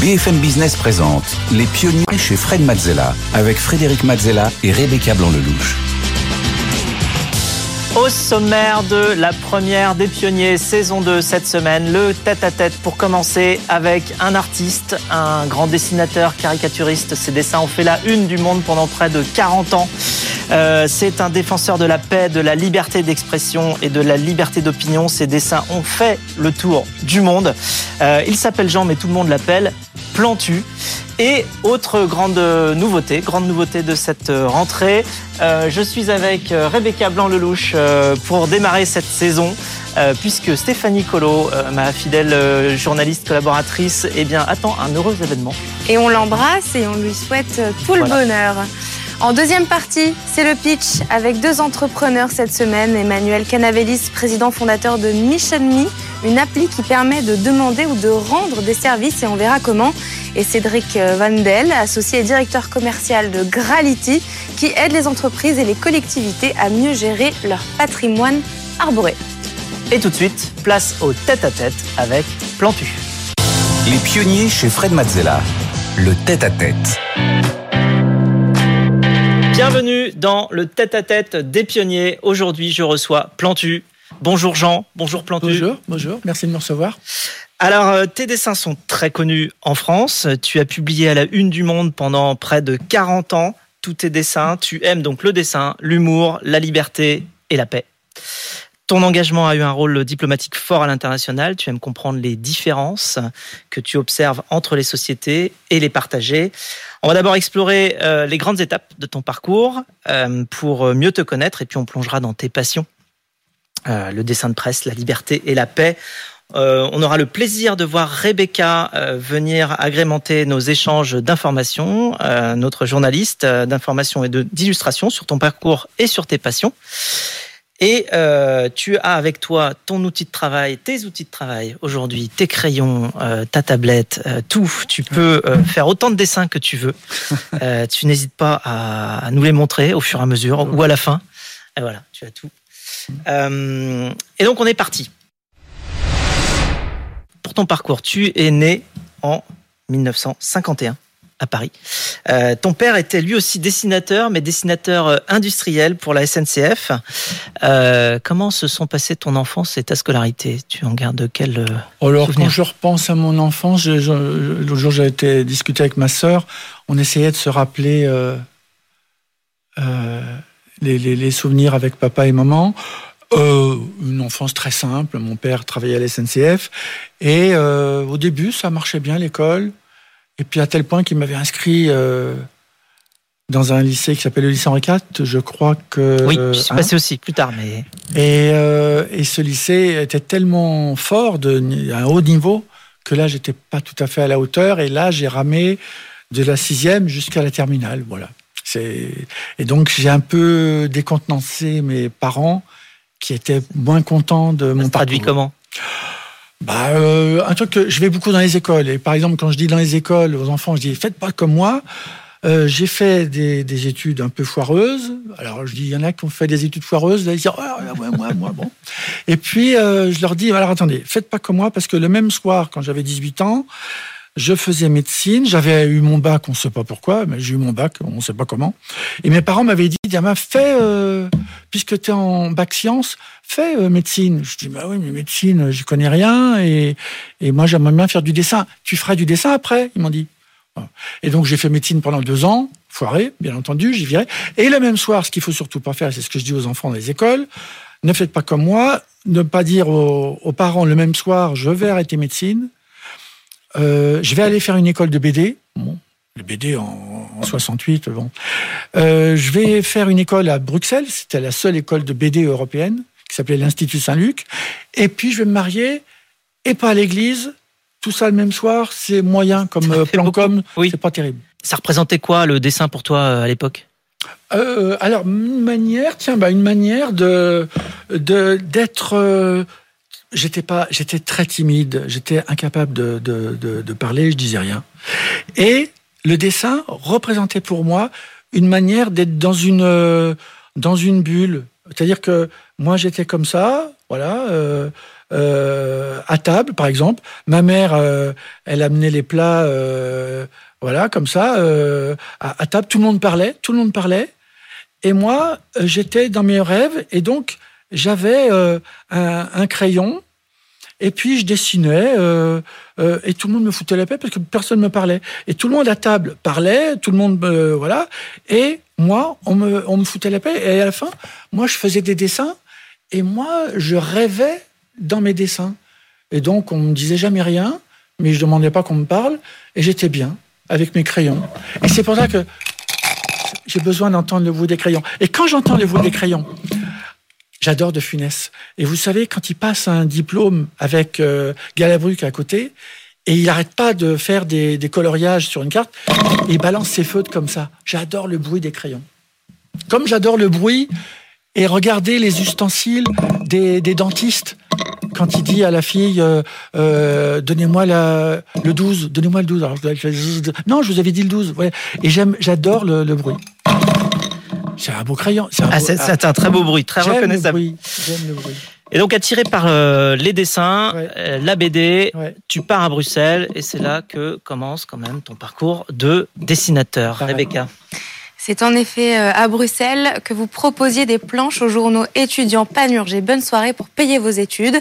BFM Business présente Les pionniers chez Fred Mazzella avec Frédéric Mazzella et Rebecca Blanc-Lelouch. Au sommaire de la première des pionniers saison 2 cette semaine, le tête-à-tête pour commencer avec un artiste, un grand dessinateur caricaturiste. Ses dessins ont fait la une du monde pendant près de 40 ans. Euh, c'est un défenseur de la paix, de la liberté d'expression et de la liberté d'opinion. Ses dessins ont fait le tour du monde. Euh, il s'appelle Jean, mais tout le monde l'appelle Plantu. Et autre grande nouveauté, grande nouveauté de cette rentrée, euh, je suis avec Rebecca Blanc-Lelouch pour démarrer cette saison. Euh, puisque Stéphanie Colo, euh, ma fidèle euh, journaliste collaboratrice, eh bien, attend un heureux événement. Et on l'embrasse et on lui souhaite tout le bonheur. En deuxième partie, c'est le pitch avec deux entrepreneurs cette semaine. Emmanuel Canavelis, président fondateur de Mission Me, une appli qui permet de demander ou de rendre des services et on verra comment. Et Cédric euh, Vandel, associé et directeur commercial de Grality, qui aide les entreprises et les collectivités à mieux gérer leur patrimoine arboré. Et tout de suite, place au tête-à-tête avec Plantu. Les pionniers chez Fred Mazzella. Le tête-à-tête. Bienvenue dans le tête-à-tête des pionniers. Aujourd'hui, je reçois Plantu. Bonjour Jean, bonjour Plantu. Bonjour, bonjour, merci de me recevoir. Alors, euh, tes dessins sont très connus en France. Tu as publié à la Une du Monde pendant près de 40 ans tous tes dessins. Tu aimes donc le dessin, l'humour, la liberté et la paix. Ton engagement a eu un rôle diplomatique fort à l'international. Tu aimes comprendre les différences que tu observes entre les sociétés et les partager. On va d'abord explorer euh, les grandes étapes de ton parcours euh, pour mieux te connaître et puis on plongera dans tes passions. Euh, le dessin de presse, la liberté et la paix. Euh, on aura le plaisir de voir Rebecca euh, venir agrémenter nos échanges d'informations, euh, notre journaliste euh, d'information et de- d'illustration sur ton parcours et sur tes passions. Et euh, tu as avec toi ton outil de travail, tes outils de travail aujourd'hui, tes crayons, euh, ta tablette, euh, tout. Tu peux faire autant de dessins que tu veux. Tu n'hésites pas à, à nous les montrer au fur et à mesure ou à la fin. Et voilà, tu as tout. Et donc on est parti pour ton parcours, tu es né en 1951 à Paris. Euh, ton père était lui aussi dessinateur, mais dessinateur euh, industriel pour la SNCF. Euh, comment se sont passées ton enfance et ta scolarité? Tu en gardes quel euh, Alors, Souvenir? quand je repense à mon enfance, l'autre jour, j'ai été discuter avec ma sœur. On essayait de se rappeler euh, les, les- les souvenirs avec papa et maman. Euh, une enfance très simple. Mon père travaillait à la SNCF. Et euh, au début, ça marchait bien, l'école. Et puis, à tel point qu'il m'avait inscrit euh, dans un lycée qui s'appelle le lycée Henri IV. Je crois que. Oui, je suis hein, passé aussi plus tard, mais Et, euh, et ce lycée était tellement fort, de, à un haut niveau, que là, j'étais pas tout à fait à la hauteur. Et là, j'ai ramé de la sixième jusqu'à la terminale. Voilà. Et donc j'ai un peu décontenancé mes parents qui étaient moins contents de ça mon se traduit parcours. comment? Bah, euh, un truc que je vais beaucoup dans les écoles. Et par exemple, quand je dis dans les écoles aux enfants, je dis faites pas comme moi. Euh, j'ai fait des, des études un peu foireuses. Alors je dis, il y en a qui ont fait des études foireuses. Ils disent, Ah, ouais, moi, moi, bon. Et puis euh, je leur dis, alors attendez, faites pas comme moi, parce que le même soir, quand j'avais 18 ans, je faisais médecine. J'avais eu mon bac, on ne sait pas pourquoi, mais j'ai eu mon bac, on ne sait pas comment. Et mes parents m'avaient dit, Diama, fais, euh, puisque tu es en bac sciences, fais euh, médecine. Je dis, bah oui, mais médecine, j'y connais rien. Et, moi, j'aimerais bien faire du dessin. Tu feras du dessin après, ils m'ont dit. Et donc, j'ai fait médecine pendant deux ans, foiré, bien entendu, j'y virais. Et le même soir, ce qu'il faut surtout pas faire, c'est ce que je dis aux enfants dans les écoles, ne faites pas comme moi, ne pas dire aux, aux parents le même soir, je vais arrêter médecine, euh, je vais aller faire une école de BD. Bon, le BD en, en 68, bon. Euh, je vais faire une école à Bruxelles, c'était la seule école de BD européenne, qui s'appelait l'Institut Saint-Luc. Et puis, je vais me marier, et pas à l'église, tout ça le même soir, c'est moyen comme euh, plan com, Oui. c'est pas terrible. Ça représentait quoi le dessin pour toi à l'époque? Euh, alors, une manière, tiens, bah, une manière de d'être. J'étais pas, j'étais très timide, j'étais incapable de, de, de, de parler, je disais rien. Et le dessin représentait pour moi une manière d'être dans une euh, dans une bulle. C'est-à-dire que moi j'étais comme ça, voilà, euh, euh, à table, par exemple. Ma mère, euh, elle amenait les plats, euh, voilà, comme ça, euh, à, à table. Tout le monde parlait, tout le monde parlait. Et moi, j'étais dans mes rêves, et donc j'avais euh, un, un crayon. Et puis je dessinais euh, euh, et tout le monde me foutait la paix parce que personne ne me parlait. Et tout le monde à table parlait, tout le monde voilà. Et moi, on me on me foutait la paix. Et à la fin, moi, je faisais des dessins et moi, je rêvais dans mes dessins. Et donc, on me disait jamais rien, mais je demandais pas qu'on me parle et j'étais bien avec mes crayons. Et c'est pour ça que j'ai besoin d'entendre le bruit des crayons. Et quand j'entends le bruit des crayons, J'adore De Funès. Et vous savez, quand il passe un diplôme avec euh, Galabruc à côté, et il n'arrête pas de faire des, coloriages sur une carte, il balance ses feutres comme ça. J'adore le bruit des crayons. Comme j'adore le bruit et regarder les ustensiles des, dentistes. Quand il dit à la fille, euh, euh, donnez-moi le 12, donnez-moi le 12. Alors, non, je vous avais dit le 12. Ouais. Et j'adore le bruit. C'est un beau crayon. C'est un, ah, ah, un, très beau bruit, très reconnaissable. J'aime le bruit. Et donc attiré par euh, les dessins, ouais. euh, la BD, ouais. tu pars à Bruxelles et c'est là que commence quand même ton parcours de dessinateur. Pareil. Rebecca. C'est en effet euh, à Bruxelles que vous proposiez des planches aux journaux étudiants Panurge Bonne Soirée pour payer vos études.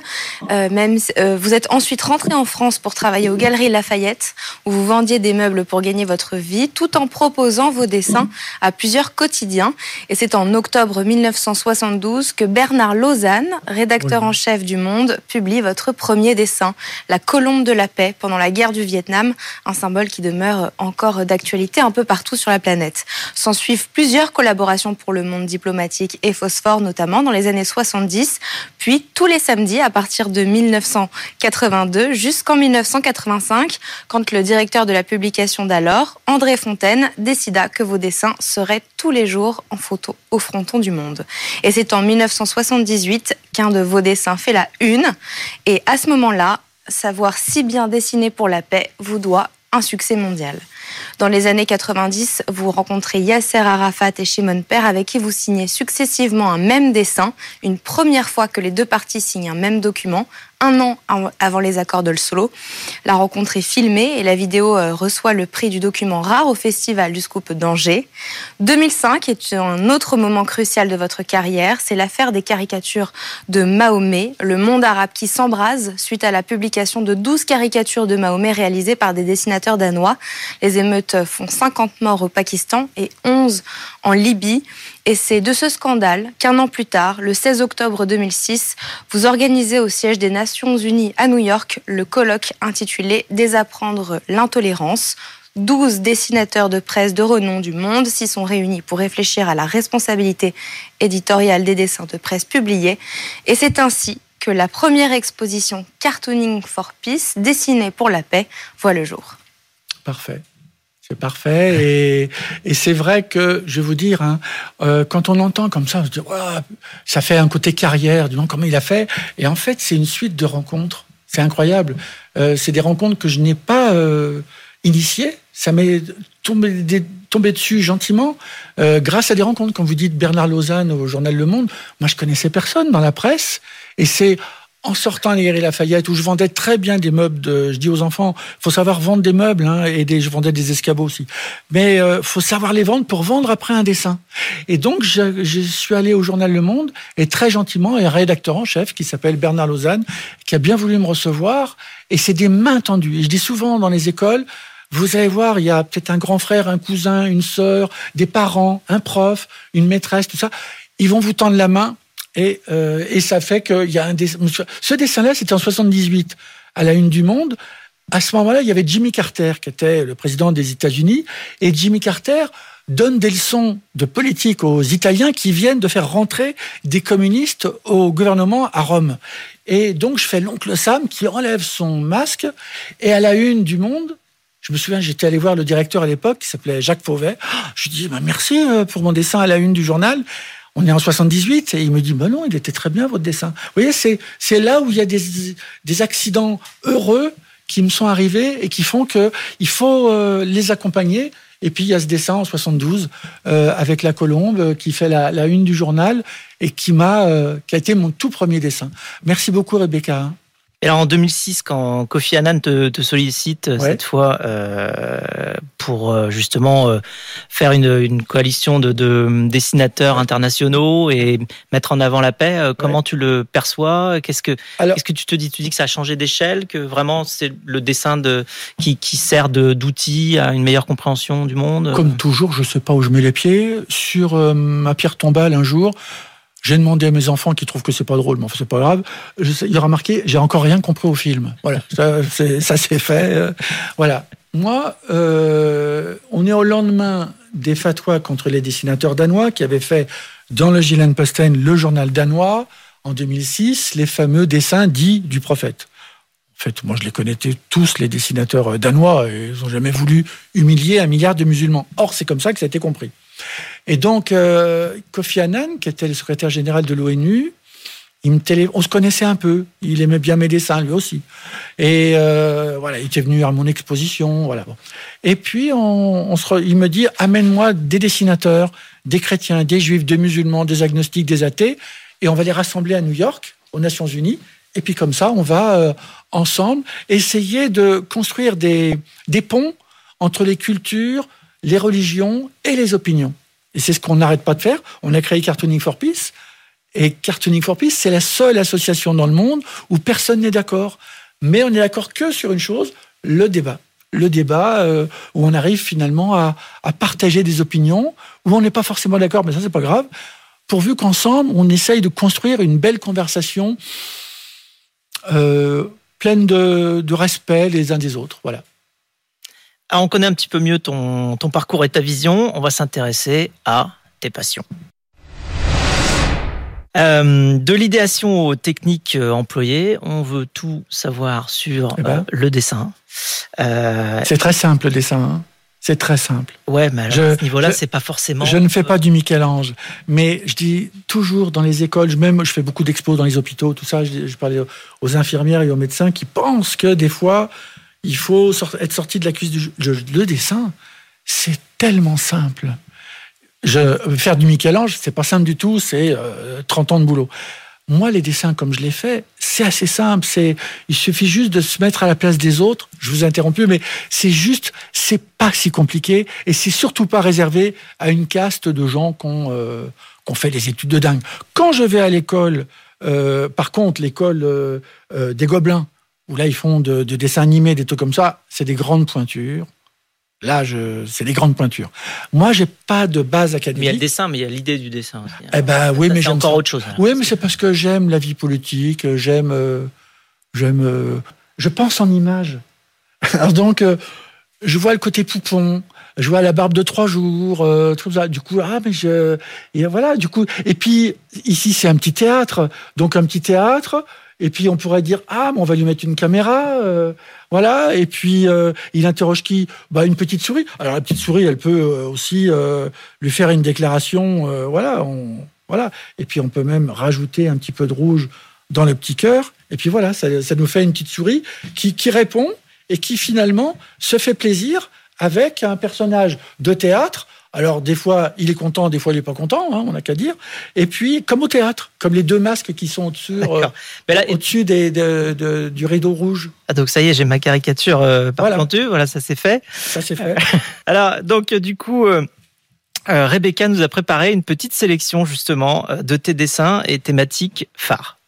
Euh, même euh, vous êtes ensuite rentré en France pour travailler aux Galeries Lafayette où vous vendiez des meubles pour gagner votre vie tout en proposant vos dessins à plusieurs quotidiens. Et c'est en octobre 1972 que Bernard Lausanne, rédacteur oui. en chef du Monde, publie votre premier dessin, La colombe de la paix pendant la guerre du Vietnam, un symbole qui demeure encore d'actualité un peu partout sur la planète. S'en suivent plusieurs collaborations pour le monde diplomatique et Phosphore, notamment dans les années 70, puis tous les samedis à partir de 1982 jusqu'en 1985, quand le directeur de la publication d'alors, André Fontaine, décida que vos dessins seraient tous les jours en photo au fronton du monde. Et c'est en 1978 qu'un de vos dessins fait la une. Et à ce moment-là, savoir si bien dessiner pour la paix vous doit un succès mondial. Dans les années 90, vous rencontrez Yasser Arafat et Shimon Per avec qui vous signez successivement un même dessin, une première fois que les deux parties signent un même document, un an avant les accords de Solo. La rencontre est filmée et la vidéo euh, reçoit le prix du document rare au Festival du Scoop d'Angers. 2005 est un autre moment crucial de votre carrière. C'est l'affaire des caricatures de Mahomet, le monde arabe qui s'embrase suite à la publication de 12 caricatures de Mahomet réalisées par des dessinateurs danois. Émeutes font 50 morts au Pakistan et 11 en Libye. Et c'est de ce scandale qu'un an plus tard, le 16 octobre 2006, vous organisez au siège des Nations Unies à New York le colloque intitulé Désapprendre l'intolérance. 12 dessinateurs de presse de renom du monde s'y sont réunis pour réfléchir à la responsabilité éditoriale des dessins de presse publiés. Et c'est ainsi que la première exposition Cartooning for Peace, dessinée pour la paix, voit le jour. Parfait. C'est parfait. Et, c'est vrai que, je vais vous dire, hein, euh, quand on entend comme ça, on se dit, ça fait un côté carrière, du nom, comment il a fait. Et en fait, c'est une suite de rencontres. C'est incroyable. Euh, c'est des rencontres que je n'ai pas euh, initiées. Ça m'est tombé, tombé, dessus gentiment euh, grâce à des rencontres. Quand vous dites Bernard Lausanne au journal Le Monde, moi, je connaissais personne dans la presse. Et c'est en sortant à la Lafayette, où je vendais très bien des meubles, je dis aux enfants, faut savoir vendre des meubles, hein, et je vendais des escabeaux aussi. Mais euh, faut savoir les vendre pour vendre après un dessin. Et donc, je, je, suis allé au journal Le Monde, et très gentiment, un rédacteur en chef qui s'appelle Bernard Lausanne, qui a bien voulu me recevoir, et c'est des mains tendues. Et je dis souvent dans les écoles, vous allez voir, il y a peut-être un grand frère, un cousin, une sœur, des parents, un prof, une maîtresse, tout ça. Ils vont vous tendre la main et, euh, et ça fait qu'il y a un dessin. Ce dessin-là, c'était en 78, à la une du Monde. À ce moment-là, il y avait Jimmy Carter, qui était le président des États-Unis. Et Jimmy Carter donne des leçons de politique aux Italiens qui viennent de faire rentrer des communistes au gouvernement à Rome. Et donc, je fais l'oncle Sam qui enlève son masque. Et à la une du Monde, je me souviens, j'étais allé voir le directeur à l'époque, qui s'appelait Jacques Fauvet. Je lui dis, bah, merci euh, pour mon dessin à la une du journal on est en 78 et il me dit bah non il était très bien votre dessin vous voyez c'est c'est là où il y a des, des accidents heureux qui me sont arrivés et qui font que il faut euh, les accompagner Et puis il y a ce dessin en 72 euh, avec la colombe qui fait la, la une du journal et qui m'a, euh, qui a été mon tout premier dessin. Merci beaucoup Rebecca. Et alors en 2006, quand Kofi Annan te, te sollicite euh, cette fois euh, pour euh, justement euh, faire une, une coalition de, de, dessinateurs internationaux et mettre en avant la paix, comment ouais. tu le perçois? Qu'est-ce que qu'est-ce que tu te dis? Tu dis que ça a changé d'échelle, que vraiment c'est le dessin de qui, qui sert d'outil à une meilleure compréhension du monde? Comme toujours, je sais pas où je mets les pieds. Sur ma pierre tombale un jour, j'ai demandé à mes enfants qui trouvent que c'est pas drôle, mais enfin c'est pas grave. Je il a remarqué, j'ai encore rien compris au film. Voilà, ça c'est fait. Euh, voilà. Moi, euh, on est au lendemain des fatwas contre les dessinateurs danois qui avaient fait dans le Jylland-Posten, le journal danois, en 2006, les fameux dessins dits du prophète. En fait, moi, je les connaissais tous, les dessinateurs danois, et ils n'ont jamais voulu humilier un milliard de musulmans. Or, c'est comme ça que ça a été compris. Et donc, euh, Kofi Annan, qui était le secrétaire général de l'ONU, on se connaissait un peu. Il aimait bien mes dessins, lui aussi. Et euh, voilà, il était venu à mon exposition. Voilà. Et puis, il me dit amène-moi des dessinateurs, des chrétiens, des juifs, des musulmans, des agnostiques, des athées, et on va les rassembler à New York, aux Nations Unies. Et puis, comme ça, on va euh, ensemble essayer de construire des ponts entre les cultures, les religions et les opinions. Et c'est ce qu'on n'arrête pas de faire. On a créé Cartooning for Peace. Et Cartooning for Peace, c'est la seule association dans le monde où personne n'est d'accord. Mais on n'est d'accord que sur une chose, le débat. Le débat euh, où on arrive finalement à, à, partager des opinions, où on n'est pas forcément d'accord, mais ça, c'est pas grave, pourvu qu'ensemble, on essaye de construire une belle conversation euh, pleine de, de respect les uns des autres. Voilà. Alors, on connaît un petit peu mieux ton, ton parcours et ta vision. On va s'intéresser à tes passions. Euh, de l'idéation aux techniques euh, employées, on veut tout savoir sur eh ben, euh, le dessin. Euh... C'est très simple le dessin. Hein c'est très simple. Ouais, mais alors, je, à ce niveau-là, c'est pas forcément. Je ne fais pas du Michel-Ange, mais je dis toujours dans les écoles, même je fais beaucoup d'expos dans les hôpitaux, tout ça. Je, je parlais aux infirmières et aux médecins qui pensent que des fois, il faut être sorti de la cuisse du. Le dessin, c'est tellement simple. Je, faire du Michel-Ange, c'est pas simple du tout, c'est euh, 30 ans de boulot. Moi, les dessins comme je les fais, c'est assez simple. C'est, il suffit juste de se mettre à la place des autres. Je vous ai interrompu, mais c'est juste, c'est pas si compliqué et c'est surtout pas réservé à une caste de gens qui ont, euh, fait des études de dingue. Quand je vais à l'école, euh, par contre, l'école euh, des Gobelins, où là ils font de, de dessins animés, des trucs comme ça, c'est des grandes pointures. Là, c'est des grandes pointures. Moi, j'ai pas de base académique. Mais il y a le dessin, mais il y a l'idée du dessin aussi. Eh ben oui, ça, mais j'aime encore ça. autre chose. Oui, mais c'est parce que j'aime la vie politique, j'aime, euh, j'aime, euh, je pense en images. Alors donc, euh, je vois le côté poupon, je vois la barbe de trois jours, tout ça. Du coup, ah mais je, et voilà, du coup, et puis ici c'est un petit théâtre, donc un petit théâtre. Et puis on pourrait dire ah mais on va lui mettre une caméra, euh, voilà. Et puis euh, il interroge qui? Bah une petite souris. Alors la petite souris, elle peut euh, aussi lui faire une déclaration, voilà, on, voilà. Et puis on peut même rajouter un petit peu de rouge dans le petit cœur. Et puis voilà, ça, ça nous fait une petite souris qui, qui répond et qui finalement se fait plaisir avec un personnage de théâtre alors, des fois, il est content, des fois, il n'est pas content, hein, on n'a qu'à dire. Et puis, comme au théâtre, comme les deux masques qui sont au-dessus euh, au des, de, de, du rideau rouge. Ah, donc ça y est, j'ai ma caricature euh, par voilà. voilà, ça c'est fait. Ça c'est fait. Alors, donc, du coup. Euh, euh, Rebecca nous a préparé une petite sélection justement de tes dessins et thématiques phares.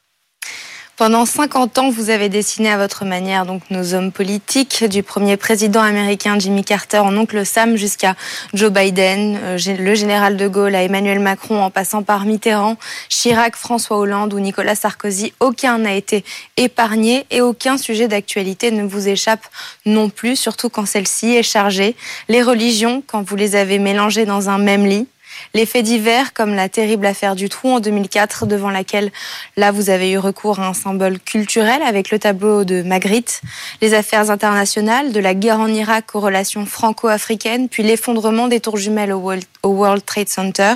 Pendant 50 ans, vous avez dessiné à votre manière donc nos hommes politiques, du premier président américain Jimmy Carter en oncle Sam jusqu'à Joe Biden, euh, le général de Gaulle à Emmanuel Macron, en passant par Mitterrand, Chirac, François Hollande ou Nicolas Sarkozy. Aucun n'a été épargné et aucun sujet d'actualité ne vous échappe non plus, surtout quand celle-ci est chargée. Les religions, quand vous les avez mélangées dans un même lit Les faits divers, comme la terrible affaire du Trou en 2004, devant laquelle, là, vous avez eu recours à un symbole culturel avec le tableau de Magritte. Les affaires internationales, de la guerre en Irak aux relations franco-africaines, puis l'effondrement des tours jumelles au World Trade Center.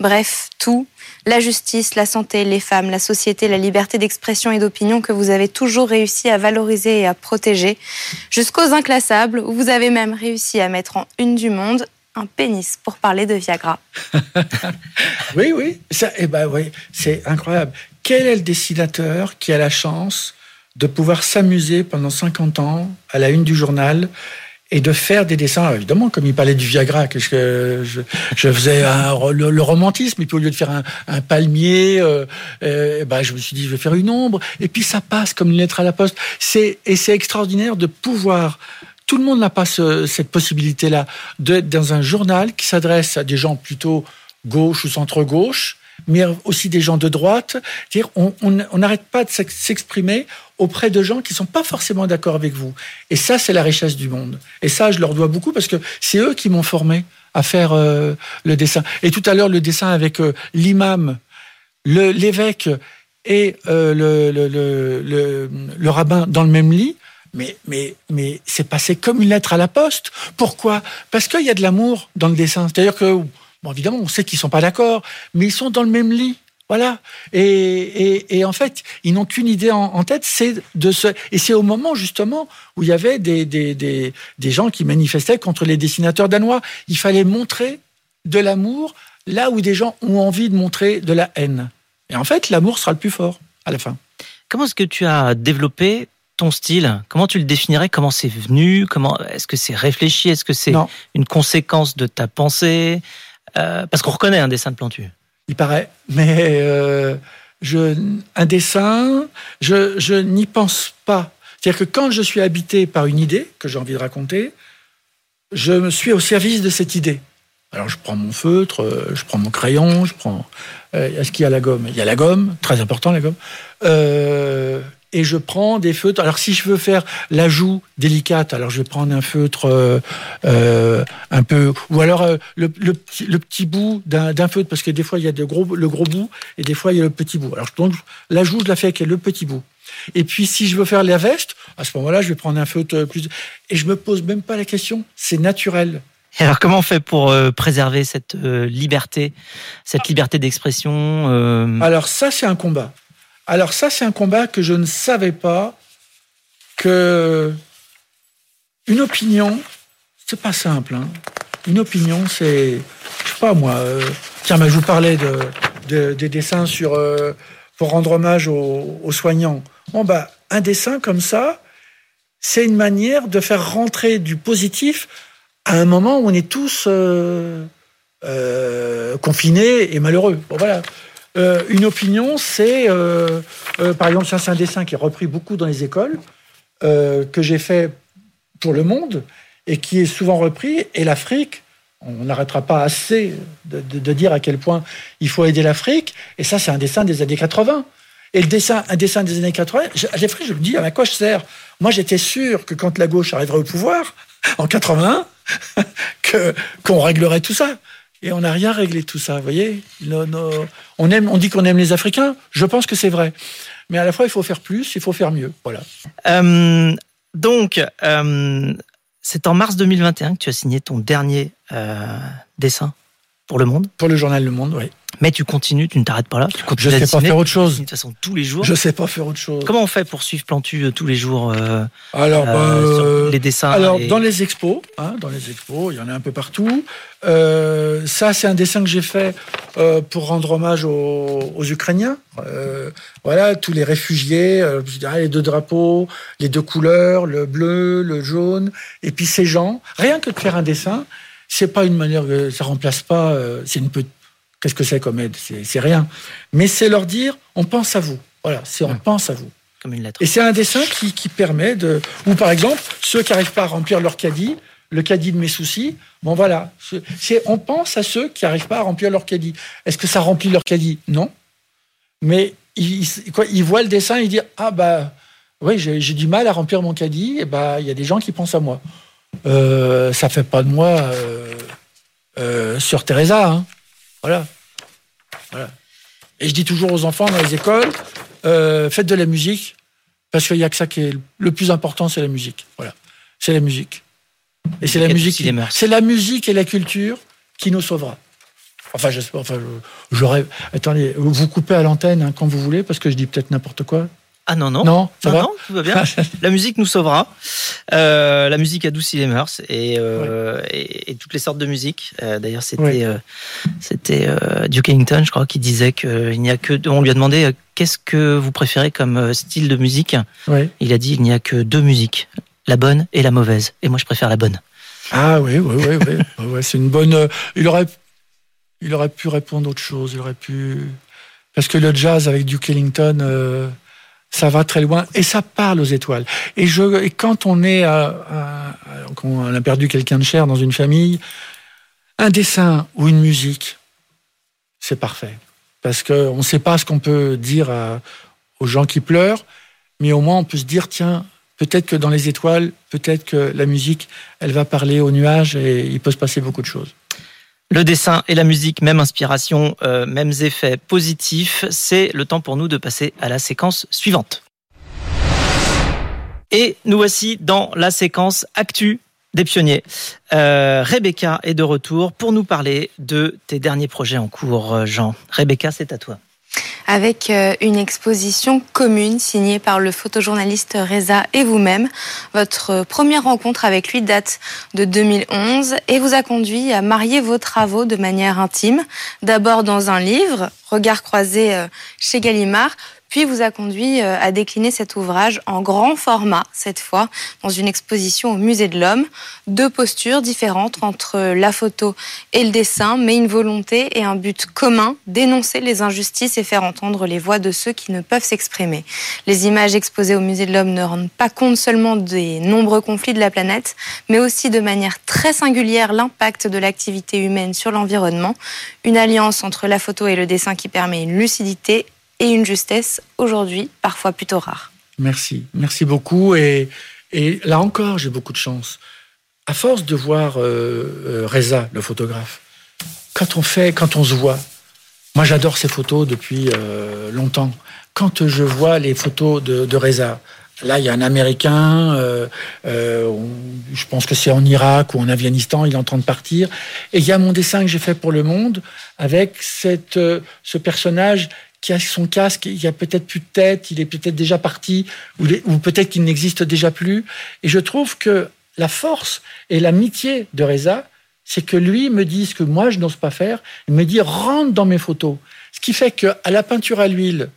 Bref, tout la justice, la santé, les femmes, la société, la liberté d'expression et d'opinion que vous avez toujours réussi à valoriser et à protéger, jusqu'aux inclassables, où vous avez même réussi à mettre en une du monde un pénis pour parler de Viagra. oui, oui, ça, eh ben, oui c'est incroyable. Quel est le dessinateur qui a la chance de pouvoir s'amuser pendant 50 ans à la une du journal et de faire des dessins? évidemment, comme il parlait du Viagra, que je, faisais le, romantisme, et puis au lieu de faire un, palmier, euh, euh, bah, je me suis dit, je vais faire une ombre, et puis ça passe comme une lettre à la poste. C'est, et c'est extraordinaire de pouvoir tout le monde n'a pas cette possibilité-là d'être dans un journal qui s'adresse à des gens plutôt gauche ou centre-gauche, mais aussi des gens de droite. Dire, on n'arrête pas de s'exprimer auprès de gens qui sont pas forcément d'accord avec vous. Et ça, c'est la richesse du monde. Et ça, je leur dois beaucoup parce que c'est eux qui m'ont formé à faire euh, le dessin. Et tout à l'heure, le dessin avec euh, l'imam, l'évêque et euh, le, le, le, rabbin dans le même lit. Mais, mais, mais c'est passé comme une lettre à la poste. Pourquoi? Parce qu'il y a de l'amour dans le dessin. C'est-à-dire que Bon, évidemment, on sait qu'ils sont pas d'accord, mais ils sont dans le même lit. Voilà. Et, en fait, ils n'ont qu'une idée en, tête, c'est de se. Et c'est au moment justement où il y avait des, des, des, des, gens qui manifestaient contre les dessinateurs danois. Il fallait montrer de l'amour là où des gens ont envie de montrer de la haine. Et en fait, l'amour sera le plus fort à la fin. Comment est-ce que tu as développé ton style Comment tu le définirais Comment c'est venu Comment est-ce que c'est réfléchi Est-ce que c'est une conséquence de ta pensée euh, parce qu'on reconnaît un dessin de Plantu. Il paraît, mais euh, je, un dessin, je, je n'y pense pas. C'est-à-dire que quand je suis habité par une idée que j'ai envie de raconter, je me suis au service de cette idée. Alors je prends mon feutre, euh, je prends mon crayon, je prends. Est-ce qu'il y a la gomme? Il y a la gomme, très important la gomme. Euh, et je prends des feutres. Alors si je veux faire l'ajout délicate, alors je vais prendre un feutre euh, euh un peu, ou alors euh, le, le, petit, le, petit, bout d'un feutre, parce que des fois il y a de gros, le gros bout et des fois il y a le petit bout. Alors donc l'ajout je la fais avec le petit bout. Et puis si je veux faire la veste, à ce moment-là je vais prendre un feutre plus et je me pose même pas la question, c'est naturel. Et alors comment on fait pour préserver cette liberté, cette liberté d'expression Alors ça c'est un combat. Alors ça, c'est un combat que je ne savais pas que une opinion, c'est pas simple. Hein. Une opinion, c'est, je sais pas moi. Euh, tiens, je vous parlais de, des dessins sur euh, pour rendre hommage aux, soignants. Bon bah, un dessin comme ça, c'est une manière de faire rentrer du positif à un moment où on est tous euh, confinés et malheureux. Bon voilà. Euh, une opinion, c'est, euh, euh, par exemple, c'est un dessin qui est repris beaucoup dans les écoles, que j'ai fait pour le monde, et qui est souvent repris, et l'Afrique, on n'arrêtera pas assez de, dire à quel point il faut aider l'Afrique, et ça, c'est un dessin des années 80. Et le dessin, un dessin des années 80, Jeffrey, je me dis, à quoi je sers Moi, j'étais sûr que quand la gauche arriverait au pouvoir, en 81, que, qu'on réglerait tout ça. Et on n'a rien réglé tout ça, vous voyez on, aime, on dit qu'on aime les Africains, je pense que c'est vrai. Mais à la fois, il faut faire plus, il faut faire mieux. Voilà. Euh, donc, euh, c'est en mars 2021 que tu as signé ton dernier euh, dessin pour Le Monde. Pour le journal Le Monde, oui. Mais tu continues, tu ne t'arrêtes pas là. Tu je ne sais pas faire autre chose. De toute façon, tous les jours. Je ne sais pas faire autre chose. Comment on fait pour suivre Plantu euh, tous les jours euh, Alors, euh, les dessins. Alors, dans les expos, hein, dans les expos, il y en a un peu partout. ça, c'est un dessin que j'ai fait pour rendre hommage aux, aux Ukrainiens. voilà, tous les réfugiés, les deux drapeaux, les deux couleurs, le bleu, le jaune, et puis ces gens. Rien que de faire un dessin, c'est pas une manière, ça remplace pas. c'est une petite Qu'est-ce que c'est comme aide? C'est rien. Mais c'est leur dire, on pense à vous. Voilà, c'est on pense à vous. Comme une lettre. Et c'est un dessin qui, qui, permet de... Ou par exemple, ceux qui n'arrivent pas à remplir leur caddie, le caddie de mes soucis, bon voilà, c'est on pense à ceux qui n'arrivent pas à remplir leur caddie. Est-ce que ça remplit leur caddie? Non. Mais ils, quoi, ils voient le dessin et ils disent, ah bah oui, j'ai du mal à remplir mon caddie, et bah il y a des gens qui pensent à moi. Euh, ça fait pas de moi euh, euh, sur Teresa, hein. Voilà. voilà. Et je dis toujours aux enfants dans les écoles, faites de la musique, parce qu'il n'y a que ça qui est le plus important, c'est la musique. Voilà. C'est la musique. Et c'est la musique. C'est la musique et la culture qui nous sauvera. Enfin, j'espère. Enfin, j'aurais. Attendez, vous coupez à l'antenne hein, quand vous voulez, parce que je dis peut-être n'importe quoi. Ah non, non. Non, ça va non, tout va bien. la musique nous sauvera. Euh, la musique adoucit les mœurs et, euh, et, toutes les sortes de musique. Euh, d'ailleurs, c'était c'était Duke Ellington, je crois, qui disait qu'il n'y a que. On lui a demandé qu'est-ce que vous préférez comme style de musique? Il a dit il n'y a que deux musiques, la bonne et la mauvaise. Et moi, je préfère la bonne. Ah oui, oui, oui, oui. ouais, c'est une bonne. Il aurait, il aurait pu répondre autre chose. Il aurait pu. Parce que le jazz avec Duke Ellington ça va très loin et ça parle aux étoiles. Et, quand on est, à, quand on a perdu quelqu'un de cher dans une famille, un dessin ou une musique, c'est parfait. Parce qu'on ne sait pas ce qu'on peut dire aux gens qui pleurent, mais au moins on peut se dire, tiens, peut-être que dans les étoiles, peut-être que la musique, elle va parler aux nuages et il peut se passer beaucoup de choses. Le dessin et la musique, même inspiration, euh, mêmes effets positifs. C'est le temps pour nous de passer à la séquence suivante. Et nous voici dans la séquence Actu des pionniers. Euh, Rebecca est de retour pour nous parler de tes derniers projets en cours, Jean. Rebecca, c'est à toi avec euh, une exposition commune signée par le photojournaliste Reza et vous-même. Votre première rencontre avec lui date de 2011 et vous a conduit à marier vos travaux de manière intime. D'abord dans un livre, Regard croisé euh, chez Gallimard, puis vous a conduit euh, à décliner cet ouvrage en grand format, cette fois, dans une exposition au Musée de l'Homme. Deux postures différentes entre la photo et le dessin, mais une volonté et un but commun, dénoncer les injustices et faire entendre les voix de ceux qui ne peuvent s'exprimer. Les images exposées au Musée de l'Homme ne rendent pas compte seulement des nombreux conflits de la planète, mais aussi de manière très singulière l'impact de l'activité humaine sur l'environnement. Une alliance entre la photo et le dessin qui permet une lucidité et une justesse aujourd'hui parfois plutôt rare. Merci, merci beaucoup. Et, là encore, j'ai beaucoup de chance. À force de voir euh, euh, Reza, le photographe, quand on fait, quand on se voit, moi j'adore ces photos depuis euh, longtemps. Quand je vois les photos de, Reza, Là, il y a un Américain, je pense que c'est en Irak ou en Afghanistan, il est en train de partir. Et il y a mon dessin que j'ai fait pour Le Monde avec cette, ce personnage a son casque, il y a peut-être plus de tête, il est peut-être déjà parti, ou, ou peut-être qu'il n'existe déjà plus. Et je trouve que la force et l'amitié de Reza, c'est que lui me dit ce que moi je n'ose pas faire. Il me dit rentre dans mes photos. Ce qui fait qu'à la peinture à l'huile,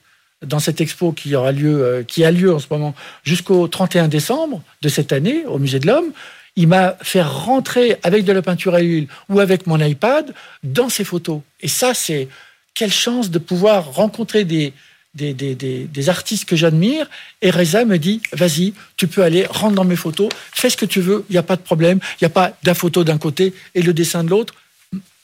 dans cette expo qui aura lieu, euh, qui a lieu en ce moment jusqu'au 31 décembre de cette année au Musée de l'Homme, il m'a fait rentrer avec de la peinture à l'huile ou avec mon iPad dans ses photos. Et ça, c'est quelle chance de pouvoir rencontrer des, des, des, des, artistes que j'admire. Et Reza me dit, vas-y, tu peux aller, rentre dans mes photos, fais ce que tu veux, il n'y a pas de problème, il n'y a pas la photo d'un côté et le dessin de l'autre.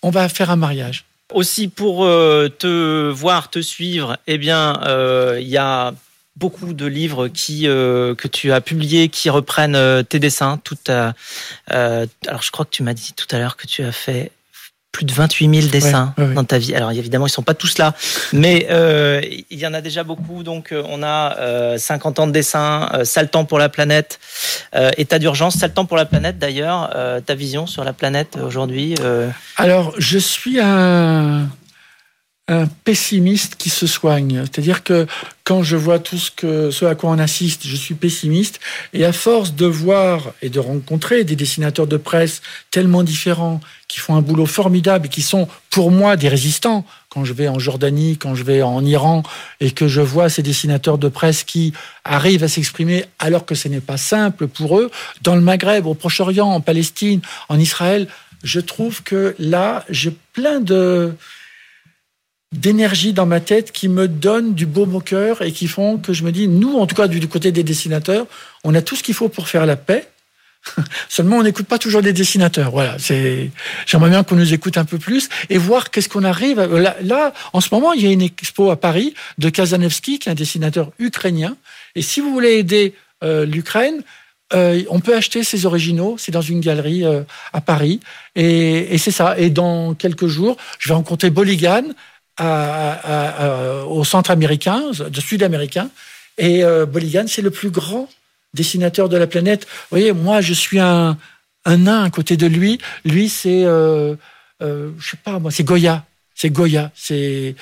On va faire un mariage. Aussi, pour euh, te voir, te suivre, eh bien, euh, il y a beaucoup de livres qui euh, que tu as publiés qui reprennent tes dessins. Tout alors, je crois que tu m'as dit tout à l'heure que tu as fait plus de 28 000 dessins dans ta vie. Alors évidemment, ils sont pas tous là, mais euh, il y en a déjà beaucoup. Donc euh, on a euh, 50 ans de dessins, euh, Sale temps pour la planète, euh, état d'urgence, Sale temps pour la planète d'ailleurs. Euh, ta vision sur la planète aujourd'hui Alors je suis un un pessimiste qui se soigne. C'est-à-dire que quand je vois tout ce, que, ce à quoi on assiste, je suis pessimiste. Et à force de voir et de rencontrer des dessinateurs de presse tellement différents, qui font un boulot formidable et qui sont pour moi des résistants, quand je vais en Jordanie, quand je vais en Iran, et que je vois ces dessinateurs de presse qui arrivent à s'exprimer alors que ce n'est pas simple pour eux, dans le Maghreb, au Proche-Orient, en Palestine, en Israël, je trouve que là, j'ai plein de d'énergie dans ma tête qui me donne du beau au cœur et qui font que je me dis, nous, en tout cas du côté des dessinateurs, on a tout ce qu'il faut pour faire la paix. Seulement, on n'écoute pas toujours des dessinateurs. Voilà, c'est. J'aimerais bien qu'on nous écoute un peu plus et voir qu'est-ce qu'on arrive. Là, là, en ce moment, il y a une expo à Paris de Kazanevski, qui est un dessinateur ukrainien. Et si vous voulez aider euh, l'Ukraine, euh, on peut acheter ces originaux. C'est dans une galerie euh, à Paris. Et, c'est ça. Et dans quelques jours, je vais rencontrer Bolligan au centre américain, sud-américain. Et euh, Bolligan, c'est le plus grand dessinateur de la planète. Vous voyez, moi, je suis un, nain à côté de lui. Lui, c'est, je sais pas, moi, c'est Goya. C'est Goya. C'est,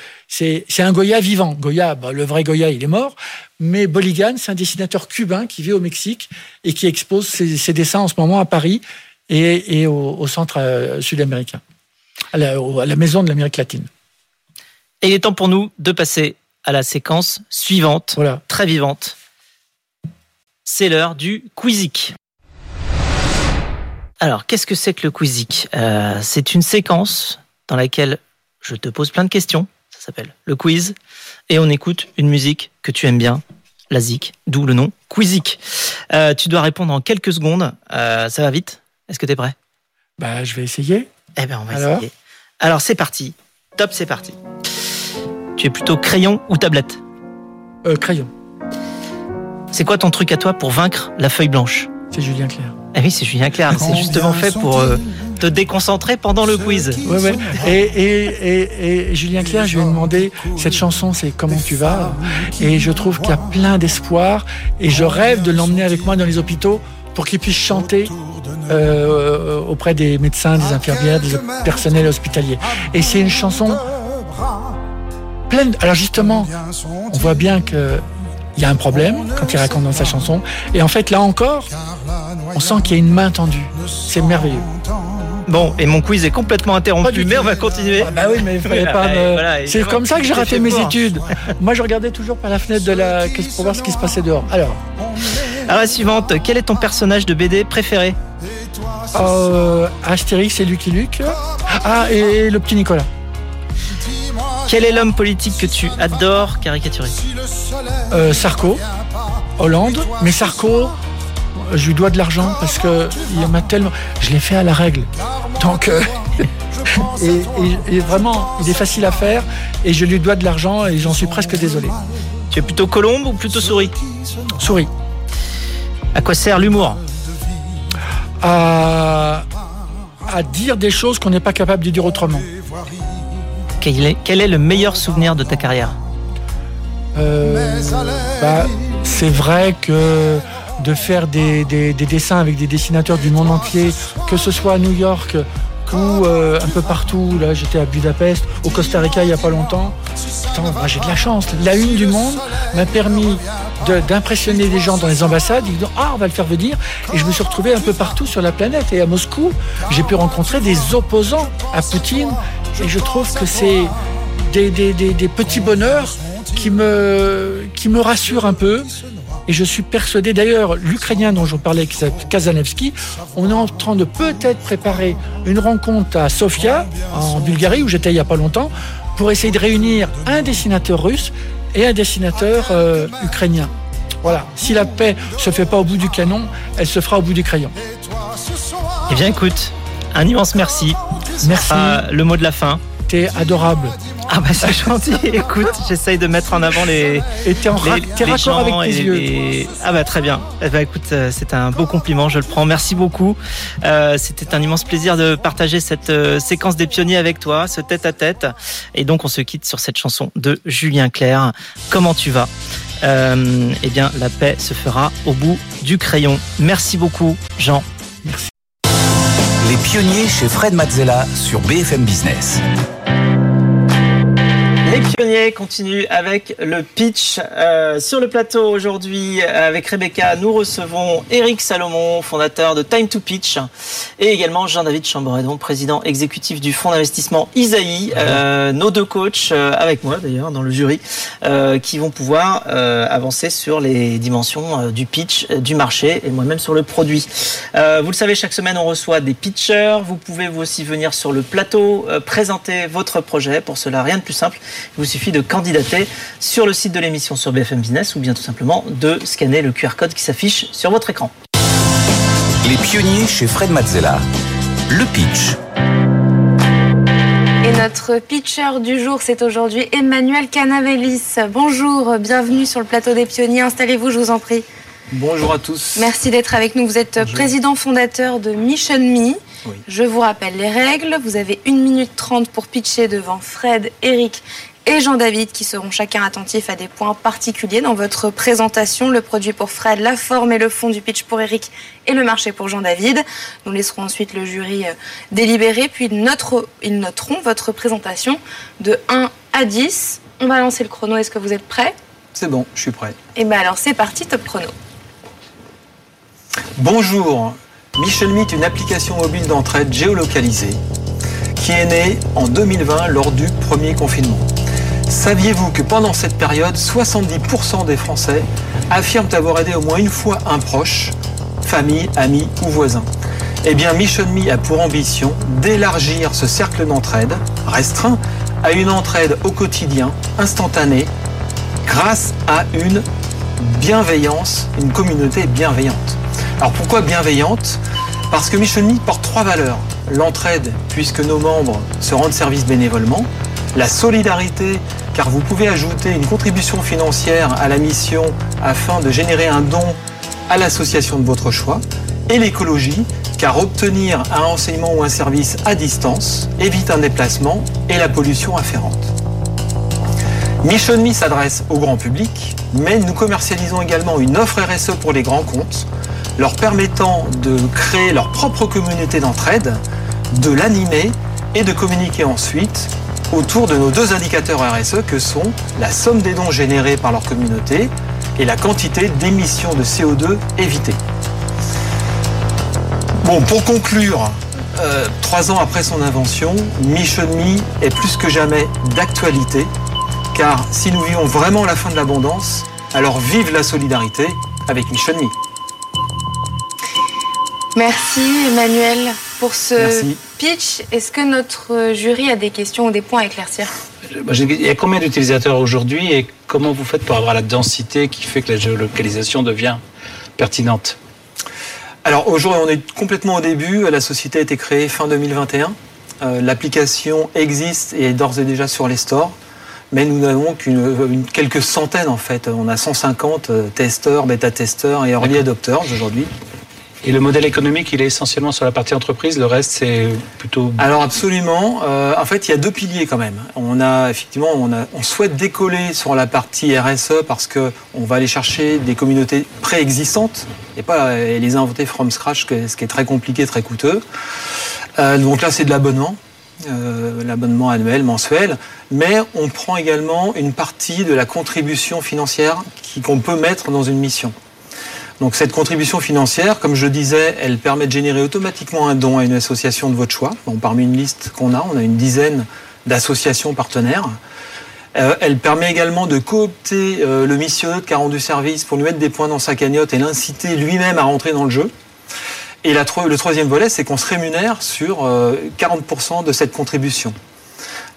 un Goya vivant. Goya, bah, le vrai Goya, il est mort. Mais Boligan, c'est un dessinateur cubain qui vit au Mexique et qui expose ses, dessins en ce moment à Paris et, au, centre euh, sud-américain, à la, maison de l'Amérique latine. Et il est temps pour nous de passer à la séquence suivante, voilà. très vivante. C'est l'heure du Quizik. Alors, qu'est-ce que c'est que le Quizik euh, C'est une séquence dans laquelle je te pose plein de questions. Ça s'appelle le quiz. Et on écoute une musique que tu aimes bien, la zik, d'où le nom Quizik. Euh, tu dois répondre en quelques secondes. Euh, ça va vite? Est-ce que tu es prêt? Bah, je vais essayer. Eh bien, on va essayer. Alors, c'est parti. Top, c'est parti. Tu es plutôt crayon ou tablette euh, Crayon. C'est quoi ton truc à toi pour vaincre la feuille blanche C'est Julien Clerc. Ah oui, c'est Julien Clerc. C'est justement fait pour euh, te déconcentrer pendant le quiz. Ouais, ouais. Et, et, et, Julien Clerc, je lui ai demandé cette chanson, c'est Comment tu vas Et je trouve qu'il y a plein d'espoir. Et je rêve de l'emmener avec moi dans les hôpitaux pour qu'il puisse chanter euh, auprès des médecins, des infirmières, des personnels hospitaliers. Et c'est une chanson pleine. Alors justement, on voit bien que il y a un problème quand il raconte dans sa chanson. Et en fait, là encore, on sent qu'il y a une main tendue. C'est merveilleux. Bon, et mon quiz est complètement interrompu, mais on va continuer. Ah bah oui, mais il fallait pas C'est comme ça que j'ai raté mes études. Moi, je regardais toujours par la fenêtre de la... pour voir ce qui se passait dehors. Alors. Alors, la suivante. Quel est ton personnage de BD préféré? Euh, Astérix et Lucky Luke. Ah, et le petit Nicolas. Quel est l'homme politique que tu adores caricaturer euh, Sarko, Hollande, mais Sarko, je lui dois de l'argent parce que il m'a tellement. Je l'ai fait à la règle. Donc, euh, et, vraiment, il est facile à faire et je lui dois de l'argent et j'en suis presque désolé. Tu es plutôt colombe ou plutôt souris Souris. À quoi sert l'humour? À, à dire des choses qu'on n'est pas capable de dire autrement. Quel est, le meilleur souvenir de ta carrière euh, bah, C'est vrai que de faire des, dessins avec des dessinateurs du monde entier, que ce soit à New York euh, un peu partout. Là, j'étais à Budapest, au Costa Rica il n'y a pas longtemps. j'ai de la chance. La une du monde m'a permis d'impressionner des gens dans les ambassades. Ils disent Ah, on va le faire venir. Et je me suis retrouvé un peu partout sur la planète. Et à Moscou, j'ai pu rencontrer des opposants à Poutine. Et je trouve que c'est des, petits bonheurs qui me rassurent un peu. Et je suis persuadé, d'ailleurs, l'Ukrainien dont je parlais, Kazanevski, on est en train de peut-être préparer une rencontre à Sofia, en Bulgarie, où j'étais il n'y a pas longtemps, pour essayer de réunir un dessinateur russe et un dessinateur euh, ukrainien. Voilà, si la paix se fait pas au bout du canon, elle se fera au bout du crayon. Eh bien écoute, un immense merci. Merci. le mot de la fin. T'es adorable. Ah bah c'est gentil. Écoute, j'essaye de mettre en avant les. Et t'es en avec tes yeux. Ah bah très bien. Eh bah écoute, euh, c'est un beau compliment, je le prends. Merci beaucoup. Euh, C'était un immense plaisir de partager cette euh, séquence des pionniers avec toi, ce tête à tête. Et donc on se quitte sur cette chanson de Julien Clerc. Comment tu vas? Euh, Eh bien, la paix se fera au bout du crayon. Merci beaucoup, Jean. Merci. Les pionniers chez Fred Mazzella sur BFM Business. Les pionniers continuent avec le pitch. Euh, sur le plateau aujourd'hui, avec Rebecca, nous recevons Eric Salomon, fondateur de Time to Pitch, et également Jean-David Chamboredon, président exécutif du fonds d'investissement Isaïe. Euh, nos deux coachs, euh, avec moi d'ailleurs, dans le jury, qui vont pouvoir avancer sur les dimensions du pitch, du marché, et moi-même sur le produit. vous le savez, chaque semaine, on reçoit des pitchers. Vous pouvez vous aussi venir sur le plateau, présenter votre projet. Pour cela, rien de plus simple. Il vous suffit de candidater sur le site de l'émission sur BFM Business ou bien tout simplement de scanner le QR code qui s'affiche sur votre écran. Les pionniers chez Fred Mazzella. Le pitch. Et notre pitcher du jour, c'est aujourd'hui Emmanuel Canavelis. Bonjour, bienvenue sur le plateau des pionniers. Installez-vous, je vous en prie. Bonjour à tous. Merci d'être avec nous. Vous êtes président fondateur de Mission Me. Je vous rappelle les règles. Vous avez 1 minute 30 pour pitcher devant Fred, Eric et Jean-David qui seront chacun attentifs à des points particuliers dans votre présentation. Le produit pour Fred, la forme et le fond du pitch pour Eric et le marché pour Jean-David. Nous laisserons ensuite le jury euh, délibérer, puis ils noteront votre présentation de 1 à 10. On va lancer le chrono. Est-ce que vous êtes prêts? C'est bon, je suis prêt. Et eh bien alors c'est parti, top chrono. Bonjour. Michel Meet, une application mobile d'entraide géolocalisée qui est née en 2020 lors du premier confinement. Saviez-vous que pendant cette période, 70% des Français affirment avoir aidé au moins une fois un proche, famille, ami ou voisin? Eh bien, Mission Me a pour ambition d'élargir ce cercle d'entraide restreint à une entraide au quotidien, instantanée, grâce à une bienveillance, une communauté bienveillante. Alors pourquoi bienveillante? Parce que Mission Me porte trois valeurs. L'entraide, puisque nos membres se rendent service bénévolement, la solidarité, car vous pouvez ajouter une contribution financière à la mission afin de générer un don à l'association de votre choix, et l'écologie, car obtenir un renseignement ou un service à distance évite un déplacement et la pollution afférente. Mission Me s'adresse au grand public, mais nous commercialisons également une offre RSE pour les grands comptes, leur permettant de créer leur propre communauté d'entraide, de l'animer et de communiquer ensuite autour de nos deux indicateurs RSE que sont la somme des dons générés par leur communauté et la quantité d'émissions de CO2 évitées. Bon, pour conclure, euh, trois ans après son invention, Mission Me est plus que jamais d'actualité, car si nous vivons vraiment la fin de l'abondance, alors vive la solidarité avec Mission Me. Merci Emmanuel pour ce pitch. Est-ce que notre jury a des questions ou des points à éclaircir Il y a combien d'utilisateurs aujourd'hui et comment vous faites pour avoir la densité qui fait que la géolocalisation devient pertinente? Alors aujourd'hui, on est complètement au début. La société a été créée fin 2021. Euh, l'application existe et est d'ores et déjà sur les stores. Mais nous n'avons qu'une quelques centaines en fait. On a 150 euh, testeurs, bêta-testeurs et early adopters aujourd'hui. Et le modèle économique, il est essentiellement sur la partie entreprise, le reste c'est plutôt... Alors absolument, euh, en fait il y a deux piliers quand même. On a effectivement, on, souhaite décoller sur la partie RSE parce que on va aller chercher des communautés préexistantes et pas les inventer from scratch, ce qui est très compliqué, très coûteux. Euh, donc là c'est de l'abonnement. Euh, l'abonnement annuel, mensuel, mais on prend également une partie de la contribution financière qu'on peut mettre dans une mission. Donc cette contribution financière, comme je disais, elle permet de générer automatiquement un don à une association de votre choix. parmi une liste qu'on a, on a une dizaine d'associations partenaires. Euh, elle permet également de coopter euh, le missionnaire qui a rendu service pour lui mettre des points dans sa cagnotte et l'inciter lui-même à rentrer dans le jeu. Et le troisième volet, c'est qu'on se rémunère sur 40% euh, de cette contribution.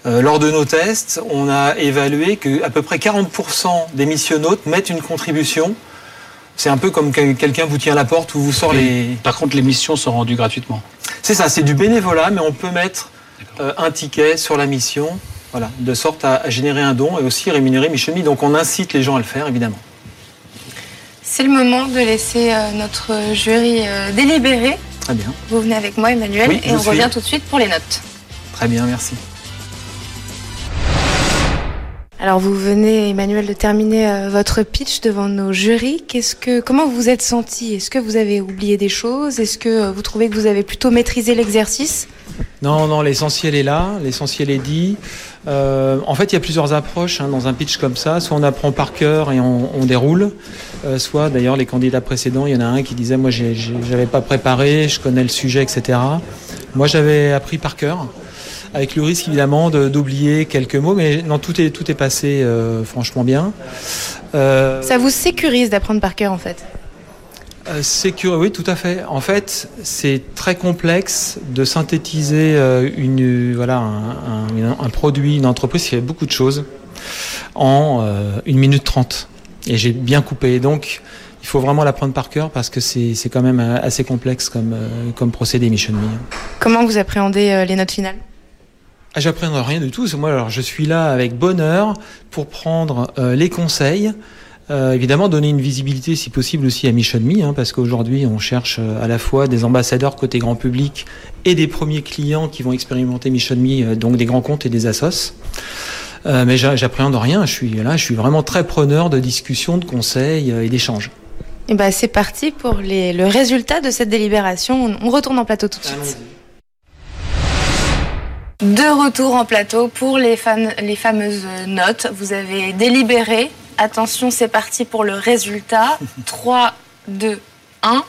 lors de nos tests, on a évalué qu'à peu près 40% des missionnautes mettent une contribution c'est un peu comme quelqu'un vous tient à la porte ou vous sort les. Par contre, les missions sont rendues gratuitement. C'est ça, c'est du bénévolat, mais on peut mettre euh, un ticket sur la mission, voilà, de sorte à, générer un don et aussi rémunérer Michel Donc on incite les gens à le faire, évidemment. C'est le moment de laisser euh, notre jury euh, délibérer. Très bien. Vous venez avec moi, Emmanuel, et on revient tout de suite pour les notes. Très bien, merci. Alors vous venez, Emmanuel, de terminer euh, votre pitch devant nos jurys. Comment vous vous êtes senti? Est-ce que vous avez oublié des choses? Est-ce que euh, vous trouvez que vous avez plutôt maîtrisé l'exercice? Non, non, l'essentiel est là, l'essentiel est dit. Euh, en fait, il y a plusieurs approches hein, dans un pitch comme ça. Soit on apprend par cœur et on, déroule, soit d'ailleurs les candidats précédents, il y en a un qui disait moi j'avais pas préparé, je connais le sujet, etc. Moi j'avais appris par cœur avec le risque évidemment d'oublier quelques mots, mais non, tout est, tout est passé euh, franchement bien. Euh, Ça vous sécurise d'apprendre par cœur en fait euh, oui, tout à fait. En fait, c'est très complexe de synthétiser euh, une, voilà, un, un, produit, une entreprise qui fait beaucoup de choses en une minute trente. Et j'ai bien coupé. Donc, il faut vraiment l'apprendre par cœur parce que c'est quand même assez complexe comme, comme procédé Mission Me. Comment vous appréhendez les notes finales ah, J'apprendrai rien du tout. Moi, alors, je suis là avec bonheur pour prendre euh, les conseils, Euh, évidemment, donner une visibilité, si possible, aussi à Mission Me, hein, parce qu'aujourd'hui, on cherche euh, à la fois des ambassadeurs côté grand public et des premiers clients qui vont expérimenter Mission Me, donc des grands comptes et des assos. Euh, mais j'appréhende rien. Je suis là, je suis vraiment très preneur de discussions, de conseils et d'échanges. Et ben c'est parti pour les, le résultat de cette délibération. On retourne en plateau tout de suite. De retour en plateau pour les, fameuses notes. Vous avez délibéré Attention, c'est parti pour le résultat. 3, 2, 1.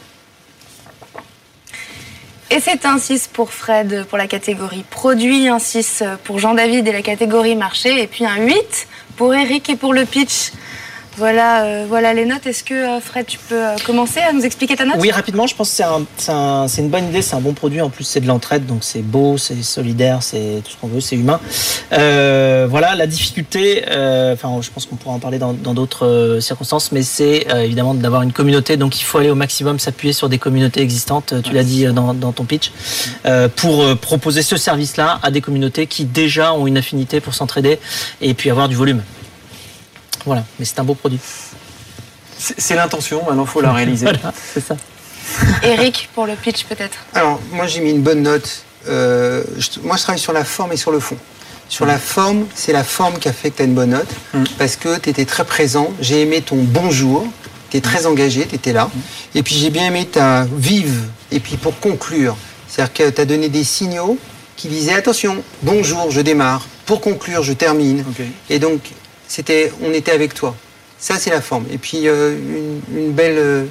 Et c'est un 6 pour Fred pour la catégorie produit, un 6 pour Jean-David et la catégorie marché, et puis un 8 pour Eric et pour le pitch. Voilà, euh, voilà les notes. Est-ce que euh, Fred, tu peux euh, commencer à nous expliquer ta note? Oui, rapidement. Je pense que c'est un, une bonne idée, c'est un bon produit. En plus, c'est de l'entraide, donc c'est beau, c'est solidaire, c'est tout ce qu'on veut, c'est humain. voilà, la difficulté. Enfin, je pense qu'on pourra en parler dans d'autres circonstances, mais c'est évidemment d'avoir une communauté. Donc, il faut aller au maximum s'appuyer sur des communautés existantes. Tu l'as dit dans, dans, ton pitch, pour proposer ce service-là à des communautés qui déjà ont une affinité pour s'entraider et puis avoir du volume. Voilà, mais c'est un beau produit. C'est l'intention, maintenant il faut la réaliser. c'est ça. Eric, pour le pitch peut-être Alors, moi j'ai mis une bonne note. Euh, moi je travaille sur la forme et sur le fond. Sur la forme, c'est la forme qui a fait que tu as une bonne note, mm. parce que tu étais très présent. J'ai aimé ton bonjour, tu es très engagé, tu étais là. Mm. Et puis j'ai bien aimé ta vive. Et puis pour conclure, c'est-à-dire que tu as donné des signaux qui disaient attention, bonjour, je démarre. Pour conclure, je termine. Et donc, c'était, on était avec toi. Ça, c'est la forme. Et puis, euh, une, belle euh,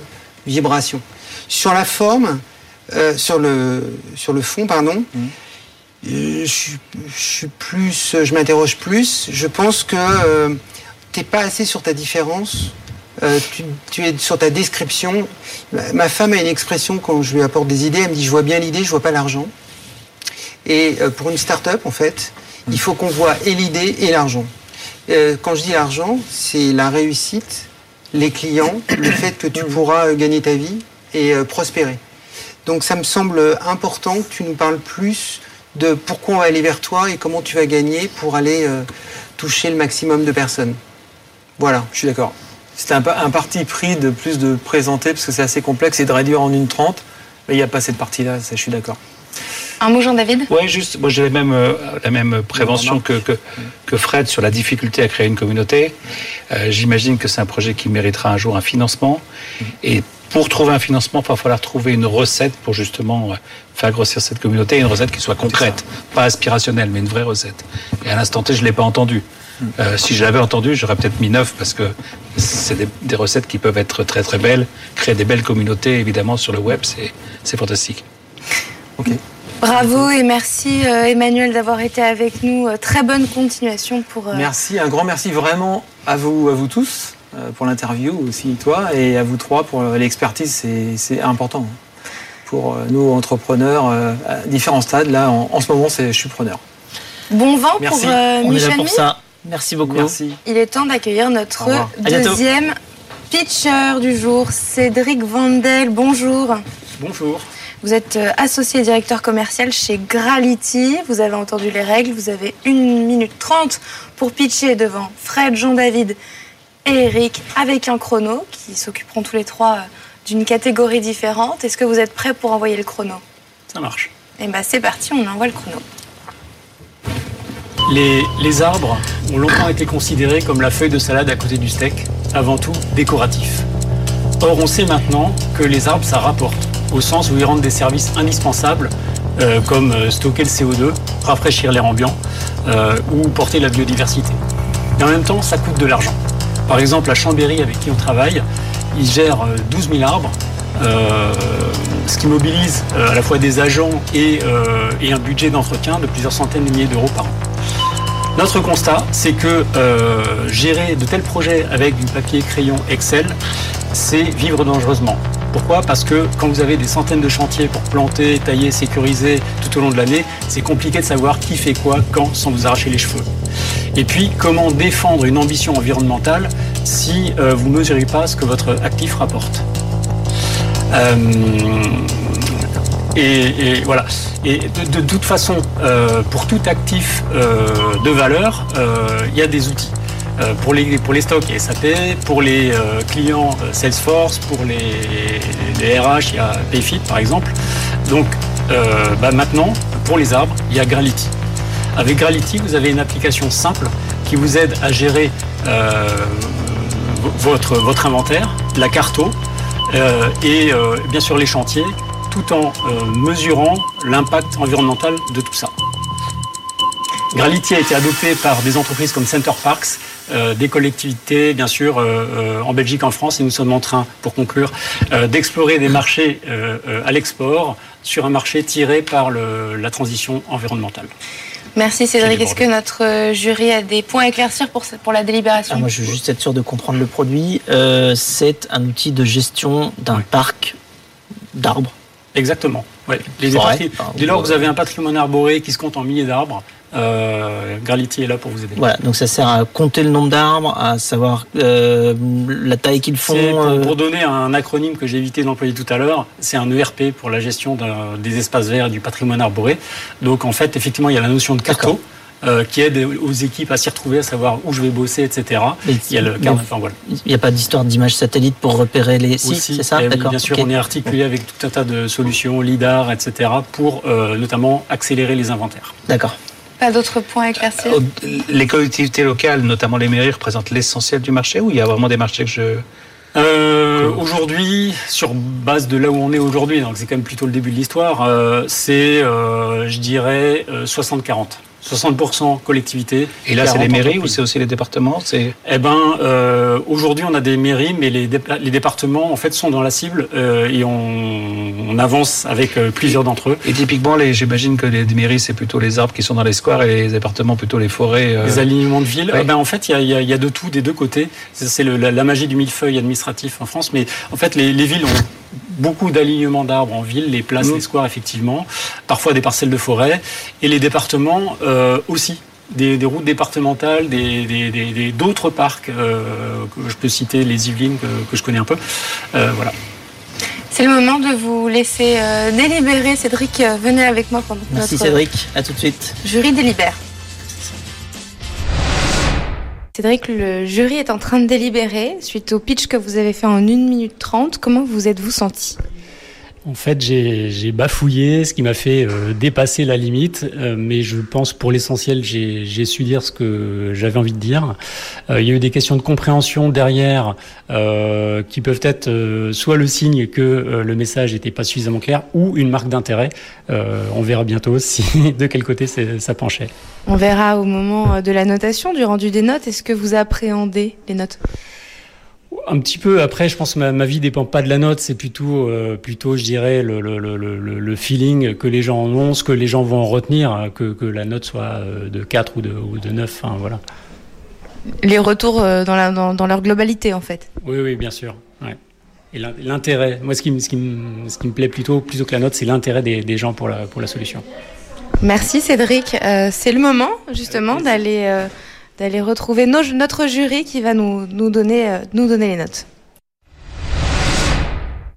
vibration. Sur la forme, euh, sur, le, sur le fond, pardon, mmh. je, suis plus, je m'interroge plus. Je pense que tu n'es pas assez sur ta différence. Tu, es sur ta description. Ma femme a une expression quand je lui apporte des idées. Elle me dit Je vois bien l'idée, je vois pas l'argent. Et pour une start-up, en fait, il faut qu'on voit et l'idée et l'argent. Euh, quand je dis l'argent, c'est la réussite, les clients, le fait que tu pourras euh, gagner ta vie et euh, prospérer. Donc ça me semble important que tu nous parles plus de pourquoi on va aller vers toi et comment tu vas gagner pour aller toucher le maximum de personnes. Voilà. Je suis d'accord. C'était un, parti pris de plus de présenter parce que c'est assez complexe et de réduire en une trente. Mais il n'y a pas cette partie-là, je suis d'accord. Un mot, Jean-David? Oui, juste, moi j'ai la même, euh, la même prévention que, que, Fred sur la difficulté à créer une communauté. Euh, j'imagine que c'est un projet qui méritera un jour un financement. Et pour trouver un financement, il va falloir trouver une recette pour justement euh, faire grossir cette communauté, une recette qui soit concrète, pas aspirationnelle, mais une vraie recette. Et à l'instant T, je ne l'ai pas entendu. si je l'avais entendu, j'aurais peut-être mis neuf parce que c'est des, des, recettes qui peuvent être très très belles. Créer des belles communautés, évidemment, sur le web, c'est fantastique. Ok. Bravo et merci euh, Emmanuel d'avoir été avec nous. Euh, très bonne continuation pour. Euh, merci, un grand merci vraiment à vous, à vous tous pour l'interview aussi toi et à vous trois pour l'expertise, c'est important pour nous entrepreneurs à différents stades. Là, en, ce moment, je suis preneur. Bon vent pour Michel. pour ça. Merci beaucoup. Merci. Il est temps d'accueillir notre deuxième pitcher du jour, Cédric Vandel. Bonjour. Bonjour. Vous êtes euh, associé directeur commercial chez Grality. Vous avez entendu les règles. Vous avez 1 minute 30 pour pitcher devant Fred, Jean-David et Eric avec un chrono qui s'occuperont tous les trois euh, d'une catégorie différente. Est-ce que vous êtes prêts pour envoyer le chrono? Ça marche. Eh bien, c'est parti, on envoie le chrono. Les, les, arbres ont longtemps été considérés comme la feuille de salade à côté du steak, avant tout décoratif. Or, on sait maintenant que les arbres, ça rapporte au sens où ils rendent des services indispensables euh, comme euh, stocker le CO2, rafraîchir l'air ambiant euh, ou porter la biodiversité. Et en même temps, ça coûte de l'argent. Par exemple, à Chambéry, avec qui on travaille, ils gèrent 12 000 arbres, ce qui mobilise à la fois des agents et, et un budget d'entretien de plusieurs centaines de milliers d'euros par an. Notre constat, c'est que gérer de tels projets avec du papier, crayon, Excel, c'est vivre dangereusement. Pourquoi? Parce que quand vous avez des centaines de chantiers pour planter, tailler, sécuriser tout au long de l'année, c'est compliqué de savoir qui fait quoi, quand, sans vous arracher les cheveux. Et puis, comment défendre une ambition environnementale si euh, vous ne mesurez pas ce que votre actif rapporte? Euh, et, voilà. Et de, toute façon, euh, pour tout actif de valeur, il y a des outils. euh, pour, les, pour les stocks, il y a SAP, pour les euh, clients euh, Salesforce, pour les, RH, il y a Payfit par exemple. Donc bah, maintenant, pour les arbres, il y a Grality. Avec Grality, vous avez une application simple qui vous aide à gérer votre, votre inventaire, la carto et bien sûr les chantiers, tout en mesurant l'impact environnemental de tout ça. Grality a été adopté par des entreprises comme Center Parks, euh, des collectivités, bien sûr, euh, euh, en Belgique, en France, et nous sommes en train, pour conclure, d'explorer des marchés à l'export sur un marché tiré par la transition environnementale. Merci Cédric. Est-ce que notre jury a des points à éclaircir pour, pour la délibération? Ah, Moi, je veux juste être sûr de comprendre le produit. c'est un outil de gestion d'un parc d'arbres. Exactement. Ouais. Les dès lors que vous avez un patrimoine arboré qui se compte en milliers d'arbres, euh, est là pour vous aider. Voilà, donc ça sert à compter le nombre d'arbres, à savoir euh, la taille qu'ils font. Euh. Pour, donner un acronyme que j'ai évité d'employer tout à l'heure, c'est un ERP pour la gestion des espaces verts et du patrimoine arboré. Donc en fait, effectivement, il y a la notion de carto. Euh, qui aide aux équipes à s'y retrouver, à savoir où je vais bosser, etc. il y a le Il n'y a pas d'histoire d'image satellite pour repérer les sites, c'est ça eh Bien sûr, on est articulé avec tout un tas de solutions, LIDAR, etc., pour notamment accélérer les inventaires. D'accord. Pas d'autres points à éclaircir? Les collectivités locales, notamment les mairies, représentent l'essentiel du marché ou il y a vraiment des marchés que je... Euh, aujourd'hui, sur base de là où on est aujourd'hui, donc c'est quand même plutôt le début de l'histoire, euh, c'est, euh, je dirais, 60-40. 60% collectivité. Et là, c'est les mairies ou c'est aussi les départements? C'est. Eh ben, euh, aujourd'hui, on a des mairies, mais les, les, départements, en fait, sont dans la cible euh, et on, on, avance avec euh, plusieurs d'entre eux. Et typiquement, j'imagine que les mairies, c'est plutôt les arbres qui sont dans les squares et les départements plutôt les forêts. Les alignements de villes. Eh ben, en fait, il y a, y a, de tout des deux côtés. C'est la, la, magie du millefeuille administratif en France, mais en fait, les, les villes ont beaucoup d'alignements d'arbres en ville, les places, mmh. les squares effectivement, parfois des parcelles de forêt, et les départements euh, aussi. Des, routes départementales, d'autres des, parcs, euh, que je peux citer les Yvelines que, je connais un peu. Euh, voilà. C'est le moment de vous laisser délibérer. Cédric, venez avec moi pendant Merci Cédric, à tout de suite. Jury délibère. Cédric, le jury est en train de délibérer suite au pitch que vous avez fait en 1 minute 30. Comment vous êtes-vous senti? En fait, j'ai bafouillé, ce qui m'a fait euh, dépasser la limite, euh, mais je pense pour l'essentiel, j'ai su dire ce que j'avais envie de dire. Euh, il y a eu des questions de compréhension derrière qui peuvent être soit le signe que le message n'était pas suffisamment clair, ou une marque d'intérêt. on verra bientôt si de quel côté ça penchait. On verra au moment de la notation, du rendu des notes. Est-ce que vous appréhendez les notes? Un petit peu. Après, je pense que ma, ma vie dépend pas de la note, c'est plutôt, euh, plutôt, je dirais, le, le, le, le, feeling que les gens ont, ce que les gens vont en retenir, hein, que, que la note soit euh, de 4 ou de, ou de 9. Enfin, voilà. Les retours euh, dans, la, dans, dans, leur globalité, en fait. Oui, oui, bien sûr. Ouais. Et l'intérêt, moi, ce qui, ce, qui me, ce qui me plaît plutôt, plutôt que la note, c'est l'intérêt des, des, gens pour la, pour la solution. Merci Cédric. Euh, c'est le moment, justement, d'aller d'aller retrouver notre jury qui va nous, donner, euh, nous donner les notes.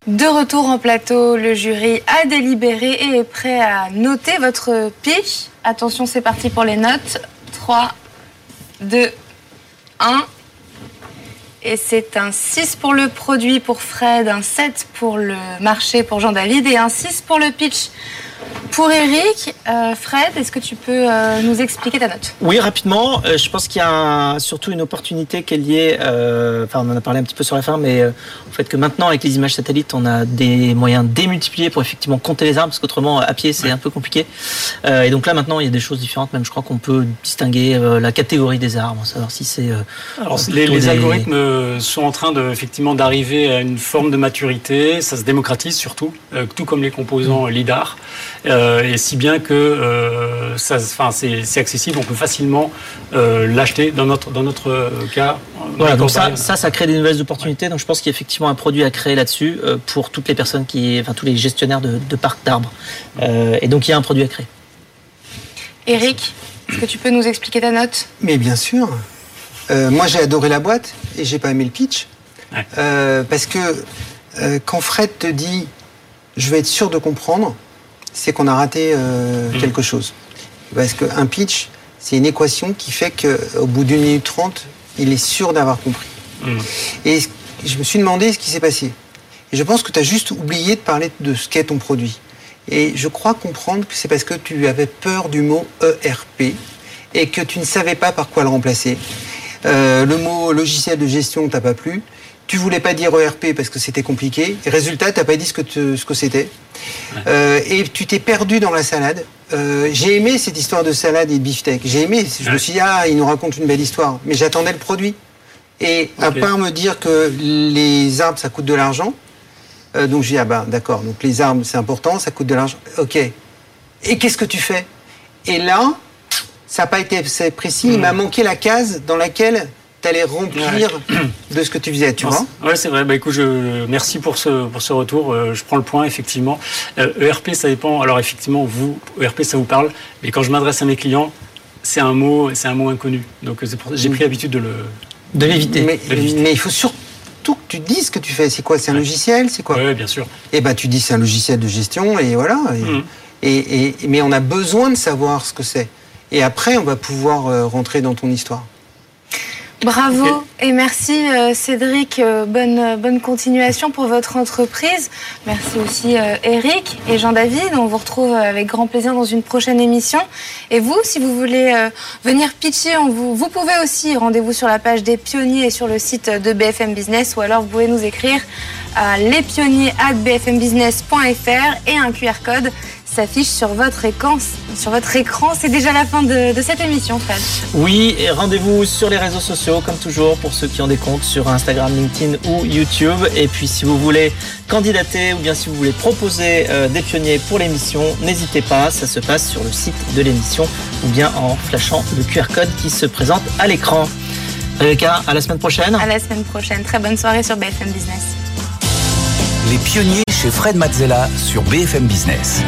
De retour en plateau, le jury a délibéré et est prêt à noter votre pitch. Attention, c'est parti pour les notes. 3, 2, 1. Et c'est un 6 pour le produit pour Fred, un 7 pour le marché pour Jean-David et un 6 pour le pitch pour Eric, euh, Fred, est-ce que tu peux euh, nous expliquer ta note? Oui, rapidement. Euh, je pense qu'il y a surtout une opportunité qui est liée, enfin on en a parlé un petit peu sur la fin, mais en fait que maintenant avec les images satellites, on a des moyens démultipliés pour effectivement compter les arbres, parce qu'autrement à pied c'est un peu compliqué. et donc là maintenant il y a des choses différentes, même je crois qu'on peut distinguer la catégorie des arbres, savoir si c'est... Alors les, algorithmes sont en train de, effectivement d'arriver à une forme de maturité, ça se démocratise surtout, tout comme les composants LIDAR. Euh, et si bien que euh, c'est accessible, on peut facilement euh, l'acheter dans notre, dans notre cas. Voilà, donc ça, ça, ça, crée des nouvelles opportunités. Donc je pense qu'il y a effectivement un produit à créer là-dessus pour toutes les personnes qui, enfin tous les gestionnaires de, de parcs d'arbres. et donc il y a un produit à créer. Eric, est-ce que tu peux nous expliquer ta note? Mais bien sûr. moi j'ai adoré la boîte et j'ai pas aimé le pitch. parce que quand Fred te dit je vais être sûr de comprendre, c'est qu'on a raté euh, mmh. quelque chose. Parce qu'un pitch, c'est une équation qui fait qu'au bout d'une minute trente, il est sûr d'avoir compris. Mm. Et je me suis demandé ce qui s'est passé. Et je pense que tu as juste oublié de parler de ce qu'est ton produit. Et je crois comprendre que c'est parce que tu avais peur du mot ERP et que tu ne savais pas par quoi le remplacer. Euh, le mot logiciel de gestion t'a pas plu. Tu voulais pas dire ERP parce que c'était compliqué. Et résultat, t'as pas dit ce que, te- ce que c'était. Euh, et tu t'es perdu dans la salade. Euh, j'ai aimé cette histoire de salade et de beefsteak. J'ai aimé. Je me suis dit, ah, il nous raconte une belle histoire. Mais j'attendais le produit. Et à part me dire que les arbres, ça coûte de l'argent, euh, donc j'ai dit, ah ben d'accord, donc les arbres, c'est important, ça coûte de l'argent. Ok. Et qu'est-ce que tu fais? Et là, ça n'a pas été assez précis. Il m'a manqué la case dans laquelle tu allais remplir de ce que tu faisais, tu vois Ouais, c'est vrai. Bah, écoute, je, merci pour ce, pour ce retour. Euh, je prends le point, effectivement. Euh, ERP, ça dépend. Alors, effectivement, vous, ERP, ça vous parle. Mais quand je m'adresse à mes clients, c'est un mot, c'est un mot inconnu. Donc, que j'ai pris l'habitude de le. De l'éviter. mais, il faut surtout que tu dises ce que tu fais. C'est quoi? C'est un logiciel? C'est quoi? Oui, bien sûr. Eh ben, tu dis c'est un logiciel de gestion et voilà. Et, Mhm. et- et- mais on a besoin de savoir ce que c'est. Et après, on va pouvoir euh, rentrer dans ton histoire. Bravo. Et merci euh, Cédric, euh, bonne, euh, bonne continuation pour votre entreprise. Merci aussi Eric et Jean-David, on vous retrouve avec grand plaisir dans une prochaine émission. Et vous, si vous voulez venir pitcher, on vous, vous pouvez aussi, rendez-vous sur la page des pionniers et sur le site de BFM Business ou alors vous pouvez nous écrire à lespionniers@bfmbusiness.fr et un QR code s'affiche sur votre écran. Sur votre écran, c'est déjà la fin de, de cette émission, Fred. Oui, et rendez-vous sur les réseaux sociaux, comme toujours, pour ceux qui ont des comptes sur Instagram, LinkedIn ou YouTube. Et puis, si vous voulez candidater ou bien si vous voulez proposer euh, des pionniers pour l'émission, n'hésitez pas, ça se passe sur le site de l'émission ou bien en flashant le QR code qui se présente à l'écran. Rebecca, à la semaine prochaine. À la semaine prochaine. Très bonne soirée sur BFM Business. Les pionniers chez Fred Mazzella sur BFM Business.